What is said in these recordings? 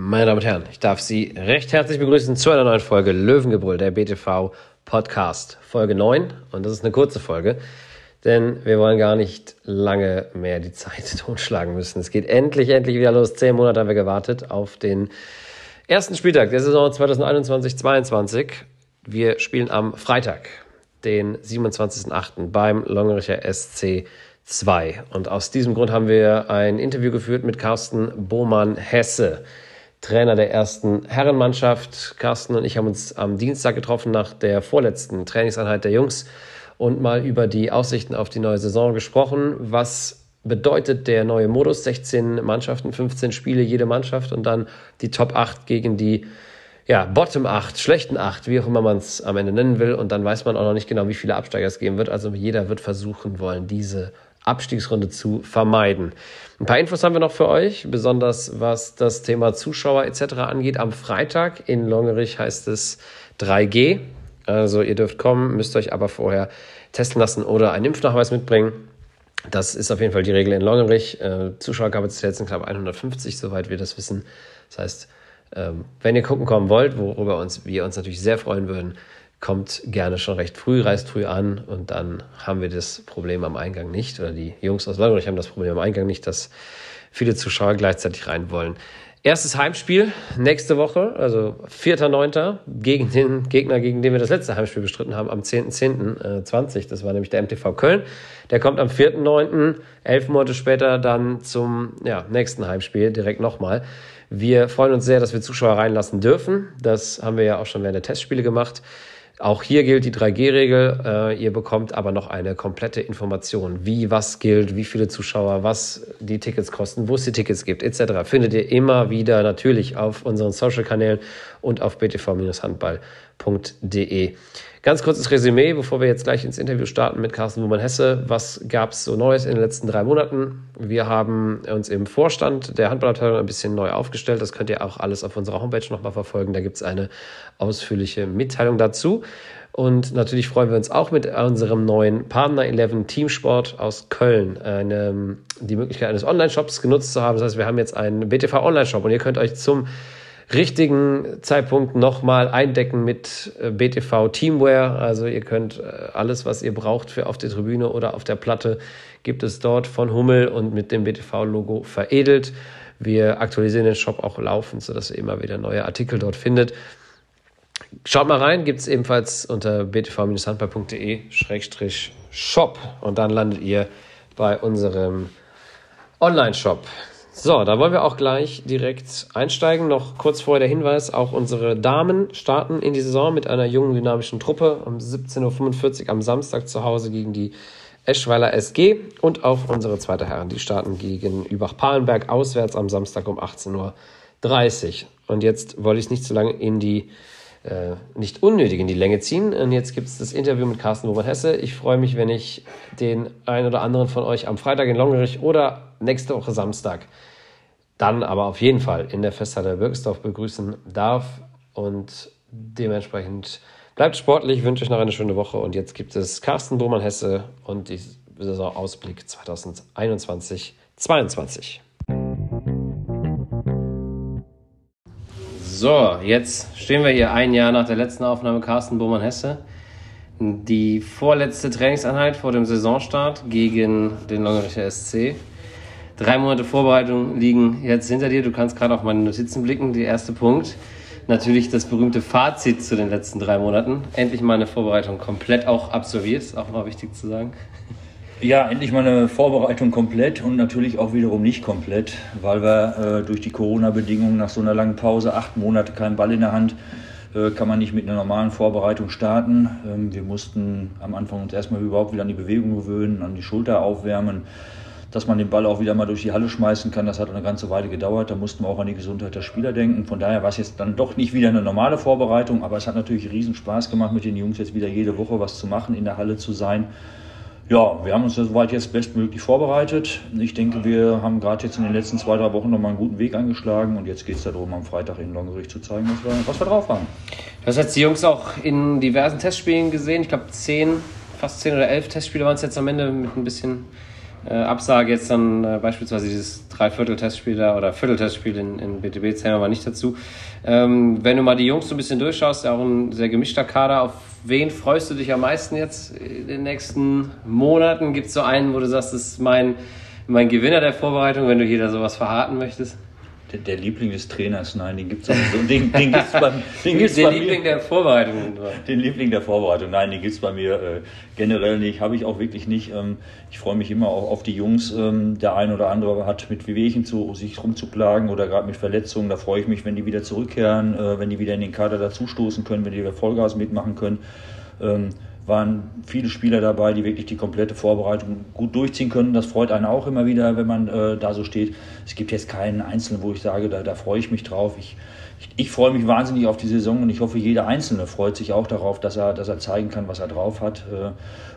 Meine Damen und Herren, ich darf Sie recht herzlich begrüßen zu einer neuen Folge Löwengebrüll, der BTV Podcast, Folge 9. Und das ist eine kurze Folge, denn wir wollen gar nicht lange mehr die Zeit totschlagen müssen. Es geht endlich, endlich wieder los. Zehn Monate haben wir gewartet auf den ersten Spieltag der Saison 2021-22. Wir spielen am Freitag, den 27.08. beim Longericher SC 2. Und aus diesem Grund haben wir ein Interview geführt mit Carsten Bohmann-Hesse. Trainer der ersten Herrenmannschaft. Carsten und ich haben uns am Dienstag getroffen nach der vorletzten Trainingseinheit der Jungs und mal über die Aussichten auf die neue Saison gesprochen. Was bedeutet der neue Modus? 16 Mannschaften, 15 Spiele, jede Mannschaft und dann die Top 8 gegen die ja, Bottom 8, schlechten 8, wie auch immer man es am Ende nennen will. Und dann weiß man auch noch nicht genau, wie viele Absteiger es geben wird. Also jeder wird versuchen wollen, diese Abstiegsrunde zu vermeiden. Ein paar Infos haben wir noch für euch, besonders was das Thema Zuschauer etc. angeht. Am Freitag in Longerich heißt es 3G. Also ihr dürft kommen, müsst euch aber vorher testen lassen oder einen Impfnachweis mitbringen. Das ist auf jeden Fall die Regel in Longerich. Äh, Zuschauerkapazität sind knapp 150, soweit wir das wissen. Das heißt, ähm, wenn ihr gucken kommen wollt, worüber uns, wir uns natürlich sehr freuen würden, kommt gerne schon recht früh, reist früh an und dann haben wir das Problem am Eingang nicht, oder die Jungs aus Langerich haben das Problem am Eingang nicht, dass viele Zuschauer gleichzeitig rein wollen. Erstes Heimspiel nächste Woche, also 4.9. gegen den Gegner, gegen den wir das letzte Heimspiel bestritten haben, am 10.10.20. Das war nämlich der MTV Köln. Der kommt am 4.9., elf Monate später dann zum ja, nächsten Heimspiel, direkt nochmal. Wir freuen uns sehr, dass wir Zuschauer reinlassen dürfen. Das haben wir ja auch schon während der Testspiele gemacht. Auch hier gilt die 3G-Regel. Äh, ihr bekommt aber noch eine komplette Information, wie was gilt, wie viele Zuschauer, was die Tickets kosten, wo es die Tickets gibt, etc. Findet ihr immer wieder natürlich auf unseren Social-Kanälen und auf btv-handball.de. Ganz kurzes Resümee, bevor wir jetzt gleich ins Interview starten mit Carsten Wumann-Hesse. Was gab es so Neues in den letzten drei Monaten? Wir haben uns im Vorstand der Handballabteilung ein bisschen neu aufgestellt. Das könnt ihr auch alles auf unserer Homepage nochmal verfolgen. Da gibt es eine ausführliche Mitteilung dazu. Und natürlich freuen wir uns auch mit unserem neuen Partner 11 Teamsport aus Köln eine, die Möglichkeit eines Online-Shops genutzt zu haben. Das heißt, wir haben jetzt einen BTV Online-Shop und ihr könnt euch zum richtigen Zeitpunkt nochmal eindecken mit äh, BTV Teamwear. Also ihr könnt äh, alles, was ihr braucht für auf der Tribüne oder auf der Platte, gibt es dort von Hummel und mit dem BTV-Logo veredelt. Wir aktualisieren den Shop auch laufend, sodass ihr immer wieder neue Artikel dort findet. Schaut mal rein, gibt es ebenfalls unter btv-handball.de-shop und dann landet ihr bei unserem Online-Shop. So, da wollen wir auch gleich direkt einsteigen. Noch kurz vorher der Hinweis, auch unsere Damen starten in die Saison mit einer jungen, dynamischen Truppe um 17.45 Uhr am Samstag zu Hause gegen die Eschweiler SG und auch unsere zweite Herren, die starten gegen Übach-Palenberg auswärts am Samstag um 18.30 Uhr. Und jetzt wollte ich es nicht zu lange in die äh, nicht unnötig in die Länge ziehen. Und jetzt gibt es das Interview mit Carsten Roman-Hesse. Ich freue mich, wenn ich den einen oder anderen von euch am Freitag in Longerich oder nächste Woche Samstag dann aber auf jeden Fall in der Festhalle Birkesdorf begrüßen darf. Und dementsprechend bleibt sportlich, wünsche euch noch eine schöne Woche. Und jetzt gibt es Carsten Domann-Hesse und die Saisonausblick 2021-22. So, jetzt stehen wir hier ein Jahr nach der letzten Aufnahme Carsten Bohmann-Hesse. Die vorletzte Trainingseinheit vor dem Saisonstart gegen den Longericher SC. Drei Monate Vorbereitung liegen jetzt hinter dir. Du kannst gerade auf meine Notizen blicken. Der erste Punkt. Natürlich das berühmte Fazit zu den letzten drei Monaten. Endlich mal eine Vorbereitung komplett auch absolviert. Ist auch mal wichtig zu sagen. Ja, endlich mal eine Vorbereitung komplett und natürlich auch wiederum nicht komplett, weil wir äh, durch die Corona-Bedingungen nach so einer langen Pause, acht Monate kein Ball in der Hand, äh, kann man nicht mit einer normalen Vorbereitung starten. Ähm, wir mussten am Anfang uns erstmal überhaupt wieder an die Bewegung gewöhnen, an die Schulter aufwärmen dass man den Ball auch wieder mal durch die Halle schmeißen kann. Das hat eine ganze Weile gedauert. Da mussten wir auch an die Gesundheit der Spieler denken. Von daher war es jetzt dann doch nicht wieder eine normale Vorbereitung, aber es hat natürlich riesen Spaß gemacht, mit den Jungs jetzt wieder jede Woche was zu machen, in der Halle zu sein. Ja, wir haben uns soweit jetzt bestmöglich vorbereitet. Ich denke, wir haben gerade jetzt in den letzten zwei, drei Wochen nochmal einen guten Weg eingeschlagen und jetzt geht es darum, am Freitag in Longerich zu zeigen, was wir, was wir drauf haben. Hast jetzt die Jungs auch in diversen Testspielen gesehen. Ich glaube, zehn, fast zehn oder elf Testspiele waren es jetzt am Ende mit ein bisschen äh, Absage jetzt dann äh, beispielsweise dieses Dreiviertel-Testspiel da oder Viertel-Testspiel in, in BTB zählen wir aber nicht dazu. Ähm, wenn du mal die Jungs so ein bisschen durchschaust, auch ein sehr gemischter Kader, auf wen freust du dich am meisten jetzt in den nächsten Monaten? Gibt es so einen, wo du sagst, das ist mein, mein Gewinner der Vorbereitung, wenn du hier da sowas verraten möchtest? Der, der, Liebling des Trainers, nein, den gibt es so. Den, den gibt's bei, den gibt's den bei Liebling mir. der Vorbereitung. Den Liebling der Vorbereitung, nein, den gibt es bei mir äh, generell nicht, habe ich auch wirklich nicht. Ähm, ich freue mich immer auch auf die Jungs. Ähm, der ein oder andere hat mit Wehwehchen zu sich rumzuplagen oder gerade mit Verletzungen. Da freue ich mich, wenn die wieder zurückkehren, äh, wenn die wieder in den Kader dazustoßen können, wenn die wieder Vollgas mitmachen können. Ähm, waren viele Spieler dabei, die wirklich die komplette Vorbereitung gut durchziehen können. Das freut einen auch immer wieder, wenn man äh, da so steht. Es gibt jetzt keinen Einzelnen, wo ich sage, da, da freue ich mich drauf. Ich, ich, ich, freue mich wahnsinnig auf die Saison und ich hoffe, jeder Einzelne freut sich auch darauf, dass er, dass er zeigen kann, was er drauf hat. Äh,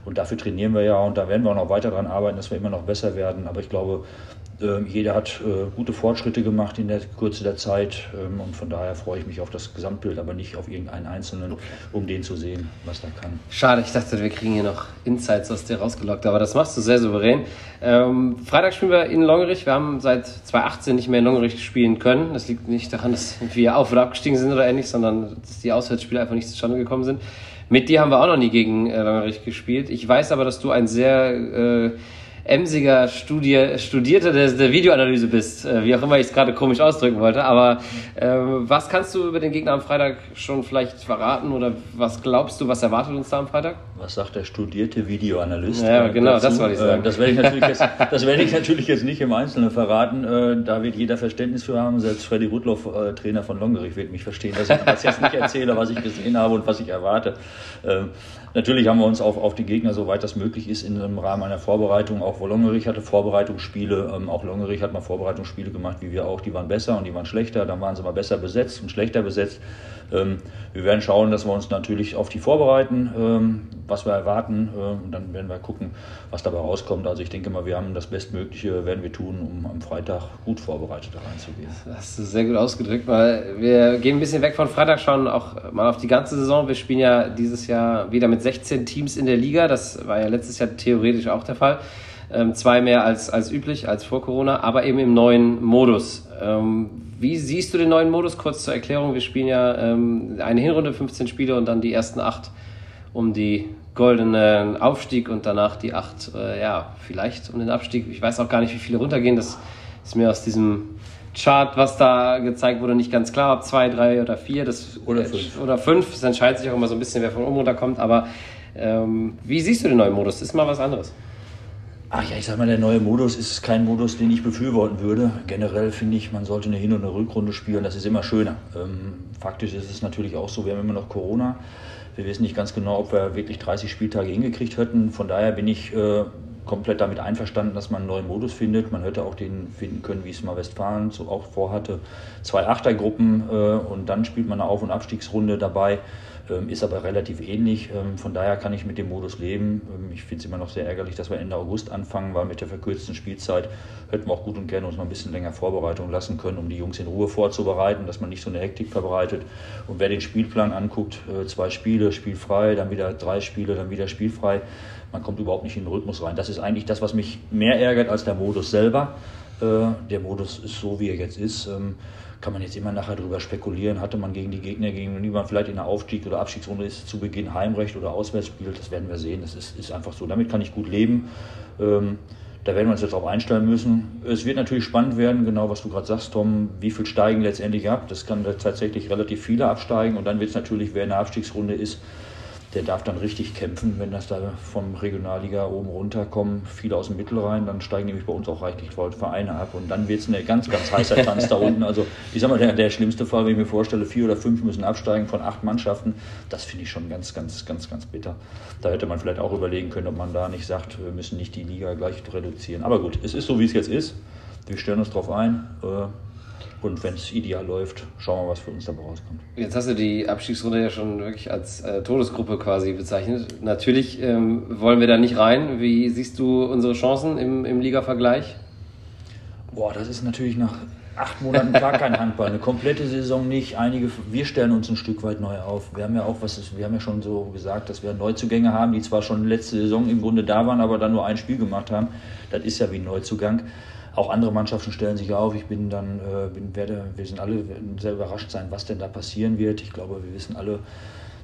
und dafür trainieren wir ja und da werden wir auch noch weiter daran arbeiten, dass wir immer noch besser werden. Aber ich glaube, jeder hat äh, gute Fortschritte gemacht in der Kürze der Zeit ähm, und von daher freue ich mich auf das Gesamtbild, aber nicht auf irgendeinen Einzelnen, um den zu sehen, was er kann. Schade, ich dachte, wir kriegen hier noch Insights aus dir rausgelockt, aber das machst du sehr souverän. Ähm, Freitag spielen wir in Longerich. Wir haben seit 2018 nicht mehr in Longerich spielen können. Das liegt nicht daran, dass wir auf- oder abgestiegen sind oder ähnlich, sondern dass die Auswärtsspiele einfach nicht zustande gekommen sind. Mit dir haben wir auch noch nie gegen äh, Longerich gespielt. Ich weiß aber, dass du ein sehr äh, emsiger Studie, Studierter der, der Videoanalyse bist, äh, wie auch immer ich es gerade komisch ausdrücken wollte. Aber äh, was kannst du über den Gegner am Freitag schon vielleicht verraten oder was glaubst du, was erwartet uns da am Freitag? Was sagt der studierte Videoanalyst? Ja, genau, dazu? das wollte ich sagen. Äh, das werde ich, natürlich jetzt, das werde ich natürlich jetzt nicht im Einzelnen verraten. Äh, da wird jeder Verständnis für haben. Selbst Freddy Rudloff, äh, Trainer von Longerich, wird mich verstehen, dass ich das jetzt nicht erzähle, was ich gesehen habe und was ich erwarte. Ähm, natürlich haben wir uns auf, auf die Gegner, soweit das möglich ist, im Rahmen einer Vorbereitung, auch wo Longerich hatte Vorbereitungsspiele, ähm, auch Longerich hat mal Vorbereitungsspiele gemacht, wie wir auch, die waren besser und die waren schlechter, dann waren sie mal besser besetzt und schlechter besetzt. Ähm, wir werden schauen, dass wir uns natürlich auf die vorbereiten, ähm, was wir erwarten. Äh, und dann werden wir gucken, was dabei rauskommt. Also ich denke mal, wir haben das Bestmögliche, werden wir tun, um am Freitag gut vorbereitet reinzugehen. Das du sehr gut ausgedrückt, weil wir gehen ein bisschen weg von Freitag, schauen auch mal auf die ganze Saison. Wir spielen ja dieses Jahr wieder mit 16 Teams in der Liga. Das war ja letztes Jahr theoretisch auch der Fall. Ähm, zwei mehr als, als üblich, als vor Corona, aber eben im neuen Modus. Ähm, wie siehst du den neuen Modus? Kurz zur Erklärung, wir spielen ja ähm, eine Hinrunde, 15 Spiele und dann die ersten acht um die goldenen Aufstieg und danach die acht, äh, ja, vielleicht um den Abstieg. Ich weiß auch gar nicht, wie viele runtergehen. Das ist mir aus diesem Chart, was da gezeigt wurde, nicht ganz klar, ob zwei, drei oder vier. Das, oder fünf. Oder fünf. Es entscheidet sich auch immer so ein bisschen, wer von oben runterkommt. Aber ähm, wie siehst du den neuen Modus? Das ist mal was anderes. Ach ja, ich sag mal, der neue Modus ist kein Modus, den ich befürworten würde. Generell finde ich, man sollte eine Hin- und eine Rückrunde spielen, das ist immer schöner. Ähm, faktisch ist es natürlich auch so, wir haben immer noch Corona. Wir wissen nicht ganz genau, ob wir wirklich 30 Spieltage hingekriegt hätten. Von daher bin ich äh, komplett damit einverstanden, dass man einen neuen Modus findet. Man hätte auch den finden können, wie es mal Westfalen so auch vorhatte. Zwei Achtergruppen äh, und dann spielt man eine Auf- und Abstiegsrunde dabei. Ähm, ist aber relativ ähnlich. Ähm, von daher kann ich mit dem Modus leben. Ähm, ich finde es immer noch sehr ärgerlich, dass wir Ende August anfangen, weil mit der verkürzten Spielzeit hätten wir auch gut und gerne uns noch ein bisschen länger Vorbereitung lassen können, um die Jungs in Ruhe vorzubereiten, dass man nicht so eine Hektik verbreitet. Und wer den Spielplan anguckt, äh, zwei Spiele, spielfrei, dann wieder drei Spiele, dann wieder spielfrei, man kommt überhaupt nicht in den Rhythmus rein. Das ist eigentlich das, was mich mehr ärgert als der Modus selber. Äh, der Modus ist so, wie er jetzt ist kann man jetzt immer nachher darüber spekulieren, hatte man gegen die Gegner, gegen die man vielleicht in der Aufstieg- oder Abstiegsrunde ist, zu Beginn Heimrecht oder auswärts spielt, das werden wir sehen. Das ist, ist einfach so. Damit kann ich gut leben. Ähm, da werden wir uns jetzt auch einstellen müssen. Es wird natürlich spannend werden, genau was du gerade sagst, Tom, wie viel steigen letztendlich ab. Das kann tatsächlich relativ viele absteigen und dann wird es natürlich, wer in der Abstiegsrunde ist, der darf dann richtig kämpfen, wenn das da vom Regionalliga oben runterkommen, viele aus dem Mittelrhein, dann steigen nämlich bei uns auch reichlich Vereine ab und dann wird es ein ganz, ganz heißer Tanz da unten. Also ich sag mal, der, der schlimmste Fall, wenn ich mir vorstelle, vier oder fünf müssen absteigen von acht Mannschaften, das finde ich schon ganz, ganz, ganz, ganz bitter. Da hätte man vielleicht auch überlegen können, ob man da nicht sagt, wir müssen nicht die Liga gleich reduzieren. Aber gut, es ist so, wie es jetzt ist. Wir stellen uns darauf ein. Äh, und wenn es ideal läuft, schauen wir, was für uns dabei rauskommt. Jetzt hast du die Abstiegsrunde ja schon wirklich als äh, Todesgruppe quasi bezeichnet. Natürlich ähm, wollen wir da nicht rein. Wie siehst du unsere Chancen im, im Liga-Vergleich? Boah, das ist natürlich nach acht Monaten gar kein Handball, eine komplette Saison nicht. Einige, wir stellen uns ein Stück weit neu auf. Wir haben ja auch was, ist, wir haben ja schon so gesagt, dass wir Neuzugänge haben, die zwar schon letzte Saison im Grunde da waren, aber dann nur ein Spiel gemacht haben. Das ist ja wie ein Neuzugang. Auch andere Mannschaften stellen sich auf. Ich bin dann, äh, bin, werde, wir sind alle sehr überrascht sein, was denn da passieren wird. Ich glaube, wir wissen alle,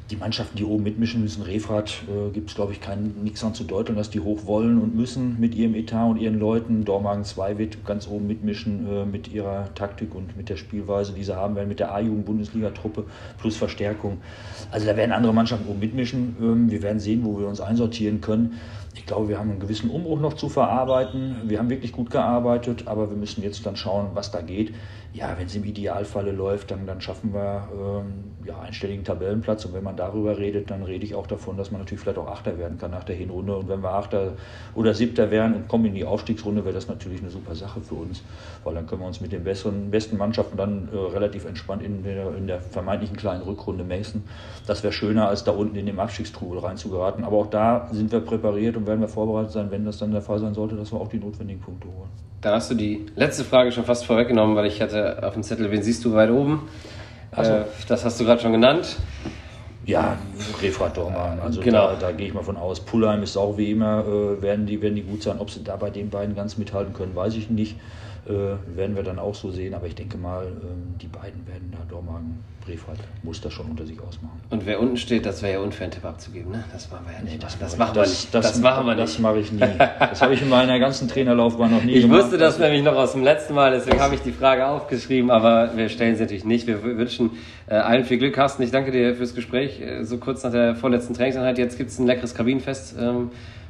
die Mannschaften, die oben mitmischen müssen, Refrat, äh, gibt es, glaube ich, nichts an zu deuteln, dass die hoch wollen und müssen mit ihrem Etat und ihren Leuten. Dormagen 2 wird ganz oben mitmischen äh, mit ihrer Taktik und mit der Spielweise, die sie haben werden, mit der A-Jugend-Bundesliga-Truppe plus Verstärkung. Also da werden andere Mannschaften oben mitmischen. Ähm, wir werden sehen, wo wir uns einsortieren können. Ich glaube, wir haben einen gewissen Umbruch noch zu verarbeiten. Wir haben wirklich gut gearbeitet, aber wir müssen jetzt dann schauen, was da geht ja, wenn es im Idealfalle läuft, dann, dann schaffen wir ähm, ja, einstelligen Tabellenplatz. Und wenn man darüber redet, dann rede ich auch davon, dass man natürlich vielleicht auch Achter werden kann nach der Hinrunde. Und wenn wir Achter oder Siebter werden und kommen in die Aufstiegsrunde, wäre das natürlich eine super Sache für uns. Weil dann können wir uns mit den besseren, besten Mannschaften dann äh, relativ entspannt in der, in der vermeintlichen kleinen Rückrunde messen. Das wäre schöner, als da unten in den Abstiegstrubel reinzugeraten. Aber auch da sind wir präpariert und werden wir vorbereitet sein, wenn das dann der Fall sein sollte, dass wir auch die notwendigen Punkte holen. Dann hast du die letzte Frage schon fast vorweggenommen, weil ich hatte auf dem Zettel, wen siehst du weit oben? So. Äh, das hast du gerade schon genannt. Ja, Refrat Dormann. Also genau. da, da, gehe ich mal von aus. Pullheim ist auch wie immer, äh, werden, die, werden die gut sein. Ob sie da bei den beiden ganz mithalten können, weiß ich nicht. Äh, werden wir dann auch so sehen. Aber ich denke mal, ähm, die beiden werden da Dormagen, Brefrat, muss das schon unter sich ausmachen. Und wer unten steht, das wäre ja unfair, einen Tipp abzugeben. Ne? Das machen wir ja nicht. Nee, das, das, machen wir nicht. Das, das machen wir nicht. Das mache ich nie. Das habe ich in meiner ganzen Trainerlaufbahn noch nie ich gemacht. Ich wusste das nämlich noch aus dem letzten Mal, deswegen habe ich die Frage aufgeschrieben. Aber wir stellen sie natürlich nicht. Wir wünschen äh, allen viel Glück. Carsten, ich danke dir fürs Gespräch. Äh, so kurz nach der vorletzten Trainingseinheit. Jetzt gibt es ein leckeres Kabinenfest.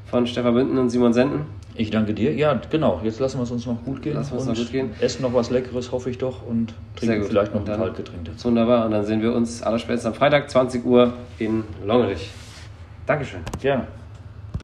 Von Stefan Bünden und Simon Senden. Ich danke dir. Ja, genau. Jetzt lassen wir es uns noch gut gehen. Lassen wir uns noch gut gehen. Essen noch was Leckeres, hoffe ich doch. Und trinken vielleicht noch ein Kaltgetränk dazu. Wunderbar. Und dann sehen wir uns allerspätestens am Freitag, 20 Uhr in Longerich. Dankeschön. Gerne.